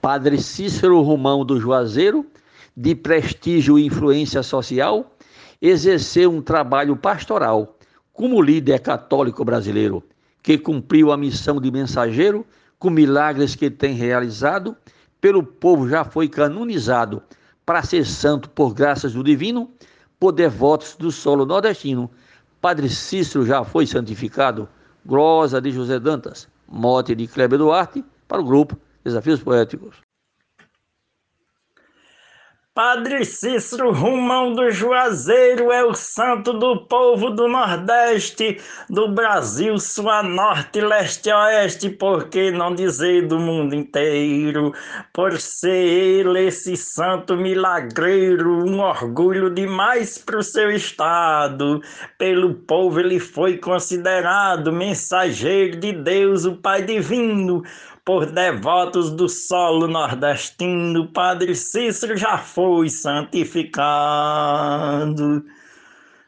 Padre Cícero Romão do Juazeiro, de prestígio e influência social, exerceu um trabalho pastoral como líder católico brasileiro, que cumpriu a missão de mensageiro com milagres que tem realizado, pelo povo já foi canonizado para ser santo por graças do divino, por devotos do solo nordestino. Padre Cícero já foi santificado. Glosa de José Dantas, mote de Kleber Duarte, para o grupo Desafios Poéticos. Padre Cícero Rumão do Juazeiro é o santo do povo do Nordeste, do Brasil, sua norte, leste e oeste, por que não dizer do mundo inteiro? Por ser ele esse santo milagreiro, um orgulho demais pro seu estado. Pelo povo ele foi considerado mensageiro de Deus, o Pai Divino por devotos do solo nordestino, Padre Cícero já foi santificado.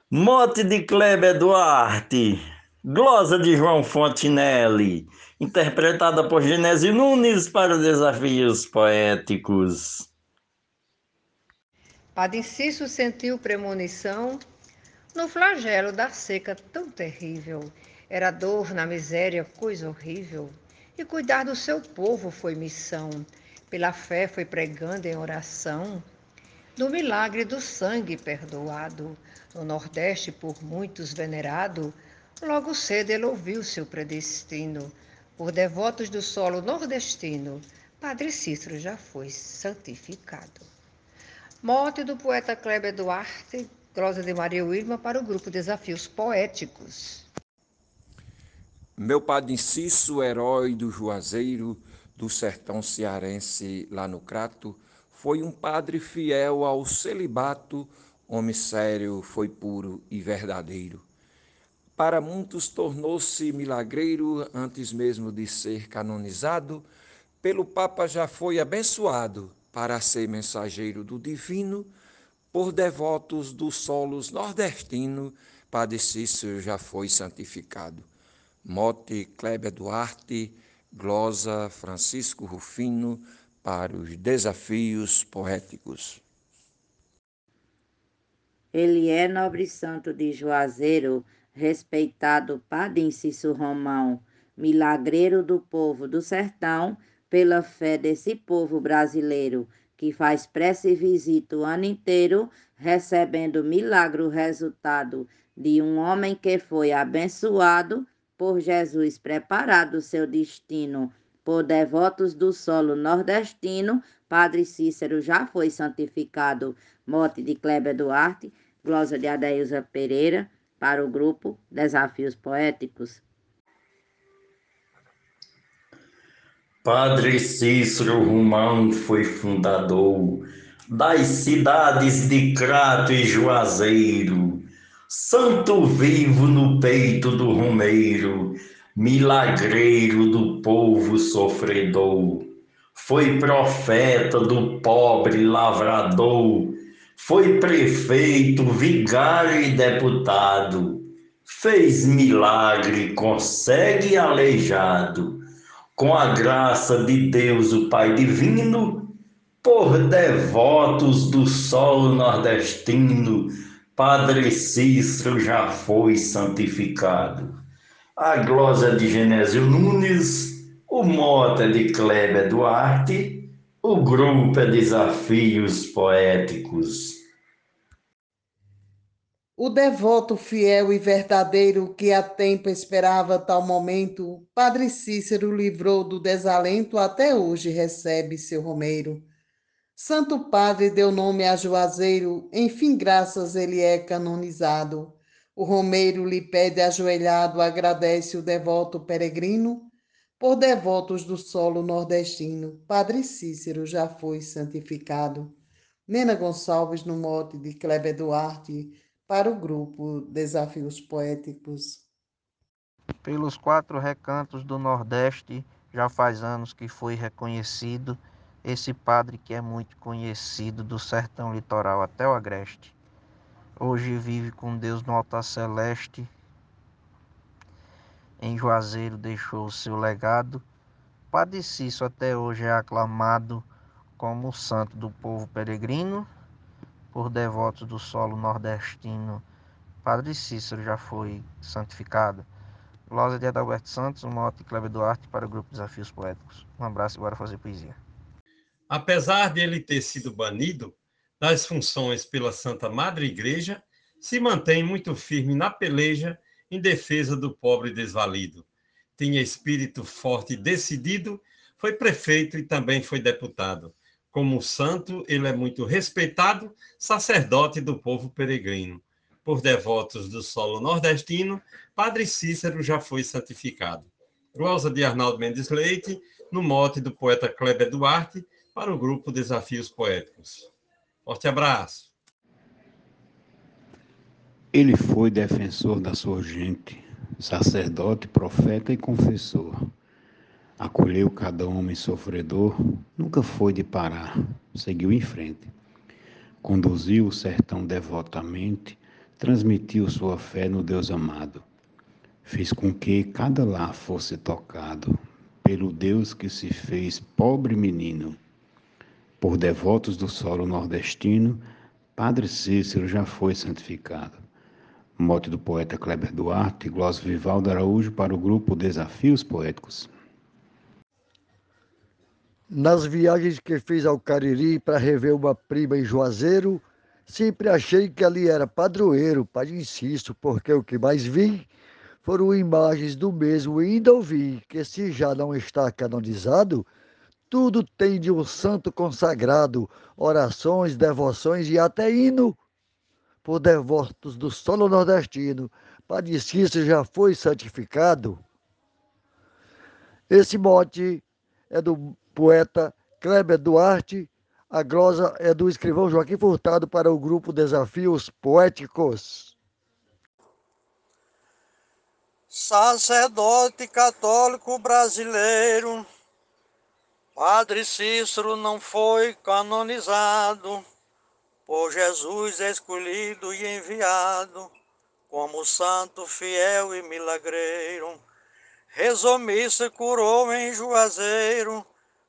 Mote de Kleber Duarte, glosa de João Fontinelli, interpretada por Genésio Nunes para Desafios Poéticos. Padre Cícero sentiu premonição no flagelo da seca tão terrível. Era dor na miséria, coisa horrível e cuidar do seu povo foi missão. Pela fé foi pregando em oração do milagre do sangue perdoado. No Nordeste, por muitos venerado, logo cedo ele ouviu seu predestino. Por devotos do solo nordestino, Padre Cícero já foi santificado. Morte do poeta Kleber Duarte, Glosa de Maria Wilma para o grupo Desafios Poéticos. Meu padre Inciso, herói do Juazeiro, do sertão cearense lá no Crato, foi um padre fiel ao celibato, homem sério, foi puro e verdadeiro. Para muitos tornou-se milagreiro antes mesmo de ser canonizado, pelo Papa já foi abençoado para ser mensageiro do divino, por devotos dos solos nordestino, Padre Cícero já foi santificado. Mote Kleber Duarte, glosa Francisco Rufino para os desafios poéticos. Ele é nobre santo de Juazeiro, respeitado Padre Inciso Romão, milagreiro do povo do sertão, pela fé desse povo brasileiro, que faz prece e visita o ano inteiro, recebendo milagre o resultado de um homem que foi abençoado por Jesus preparado seu destino por devotos do solo nordestino, Padre Cícero já foi santificado. Morte de Kleber Duarte, glosa de Adailza Pereira, para o grupo Desafios Poéticos. Padre Cícero Romão foi fundador das cidades de Crato e Juazeiro, santo vivo no peito do romeiro, milagreiro do povo sofredor. Foi profeta do pobre lavrador, foi prefeito, vigário e deputado. Fez milagre, consegue aleijado, com a graça de Deus, o Pai Divino, por devotos do solo nordestino, Padre Cícero já foi santificado. A glosa de Genésio Nunes, o mote de Kleber Duarte, o grupo é Desafios Poéticos. O devoto fiel e verdadeiro que há tempo esperava tal momento, Padre Cícero livrou do desalento, até hoje recebe seu romeiro. Santo Padre deu nome a Juazeiro, enfim, graças ele é canonizado. O Romeiro lhe pede ajoelhado, agradece o devoto peregrino, por devotos do solo nordestino. Padre Cícero já foi santificado. Nena Gonçalves, no mote de Kleber Duarte, para o grupo Desafios Poéticos. Pelos quatro recantos do Nordeste, já faz anos que foi reconhecido esse padre que é muito conhecido do sertão litoral até o agreste. Hoje vive com Deus no altar celeste. Em Juazeiro deixou o seu legado Padre Cício até hoje é aclamado como santo do povo peregrino por devotos do solo nordestino. Padre Cícero já foi santificado. Glosa de Adalberto Santos, um mote Kleber Duarte para o grupo Desafios Poéticos. Um abraço e bora fazer poesia. Apesar de ele ter sido banido das funções pela Santa Madre Igreja, se mantém muito firme na peleja em defesa do pobre desvalido. Tinha espírito forte e decidido, foi prefeito e também foi deputado. Como santo, ele é muito respeitado, sacerdote do povo peregrino. Por devotos do solo nordestino, Padre Cícero já foi santificado. Glosa de Arnaldo Mendes Leite, no mote do poeta Kleber Duarte, para o grupo Desafios Poéticos. Forte abraço. Ele foi defensor da sua gente, sacerdote, profeta e confessor. Acolheu cada homem sofredor, nunca foi de parar, seguiu em frente. Conduziu o sertão devotamente, transmitiu sua fé no Deus amado. Fez com que cada lar fosse tocado pelo Deus que se fez pobre menino. Por devotos do solo nordestino, Padre Cícero já foi santificado. Mote do poeta Kleber Duarte e Gloss Vivaldo Araújo para o grupo Desafios Poéticos. Nas viagens que fiz ao Cariri para rever uma prima em Juazeiro, sempre achei que ali era padroeiro, Padre Inciso, porque o que mais vi foram imagens do mesmo e ainda ouvi que se já não está canonizado, tudo tem de um santo consagrado, orações, devoções e até hino por devotos do solo nordestino. Padre Cícero já foi santificado. Esse mote é do poeta Kleber Duarte. A glosa é do escrivão Joaquim Furtado para o grupo Desafios Poéticos. Sacerdote católico brasileiro, Padre Cícero não foi canonizado por Jesus escolhido e enviado, como santo, fiel e milagreiro. Rezou missa, curou em Juazeiro,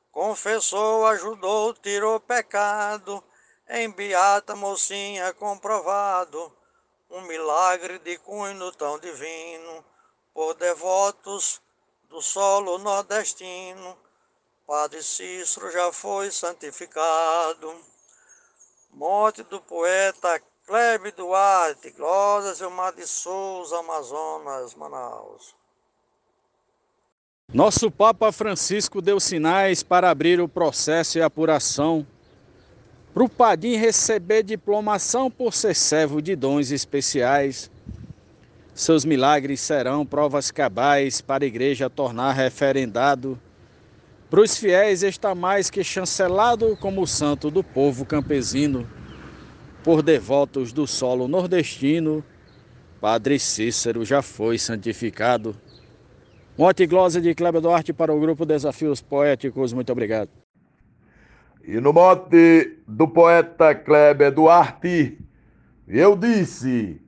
confessou, ajudou, tirou pecado, em beata mocinha comprovado, um milagre de cunho tão divino, por devotos do solo nordestino, Padre Cícero já foi santificado. Morte do poeta Clebe Duarte, Glória Gilmar de Souza, Amazonas, Manaus. Nosso Papa Francisco deu sinais para abrir o processo e apuração para o Padim receber diplomação por ser servo de dons especiais. Seus milagres serão provas cabais para a igreja tornar referendado. Para os fiéis está mais que chancelado como santo do povo campesino. Por devotos do solo nordestino, Padre Cícero já foi santificado. Mote e glosa de Kleber Duarte para o grupo Desafios Poéticos. Muito obrigado. E no mote do poeta Kleber Duarte, eu disse: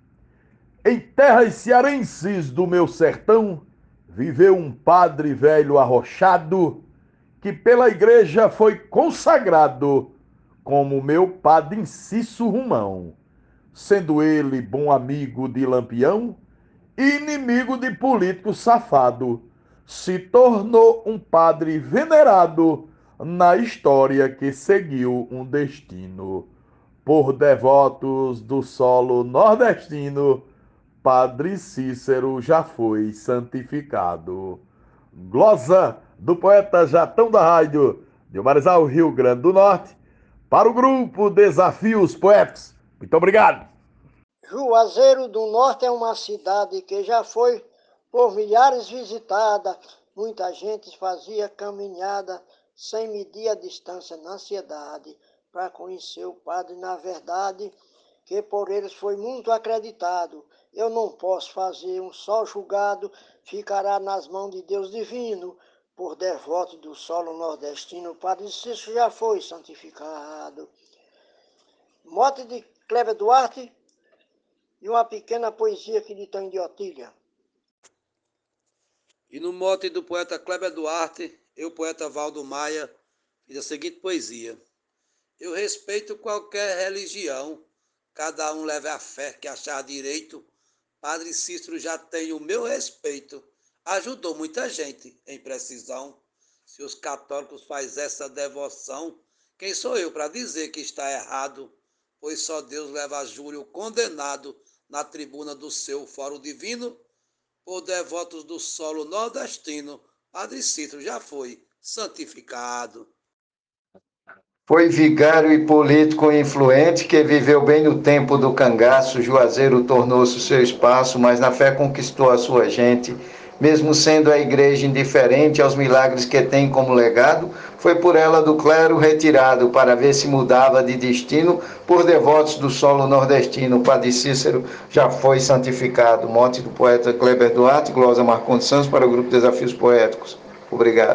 Em terras cearenses do meu sertão, viveu um padre velho arrochado, que pela igreja foi consagrado como meu padre Inciso Rumão, sendo ele bom amigo de Lampião inimigo de político safado, se tornou um padre venerado na história que seguiu um destino. Por devotos do solo nordestino, Padre Cícero já foi santificado. Glosa do poeta Jatão da Rádio, de Marizal, Rio Grande do Norte, para o grupo Desafios Poetas. Muito obrigado. Juazeiro do Norte é uma cidade que já foi por milhares visitada. Muita gente fazia caminhada sem medir a distância na ansiedade para conhecer o Padre na verdade, que por eles foi muito acreditado. Eu não posso fazer um só julgado, ficará nas mãos de Deus divino. Por devoto do solo nordestino, o Padre Cícero já foi santificado. Mote de Cleber Duarte, e uma pequena poesia que de Otília. E no mote do poeta Kleber Duarte, eu, poeta Valdo Maia, fiz a seguinte poesia. Eu respeito qualquer religião, cada um leve a fé que achar direito. Padre Cícero já tem o meu respeito, ajudou muita gente em precisão. Se os católicos faz essa devoção, quem sou eu para dizer que está errado? Pois só Deus leva Júlio condenado na tribuna do seu fórum divino por devotos do solo nordestino. Padre Cícero já foi santificado. Foi vigário e político influente que viveu bem no tempo do cangaço. Juazeiro tornou-se seu espaço, mas na fé conquistou a sua gente mesmo sendo a igreja indiferente aos milagres que tem como legado, foi por ela do clero retirado para ver se mudava de destino por devotos do solo nordestino. O padre Cícero já foi santificado. Monte do poeta Kleber Duarte, Glosa Marcondes Santos para o grupo Desafios Poéticos. Obrigado.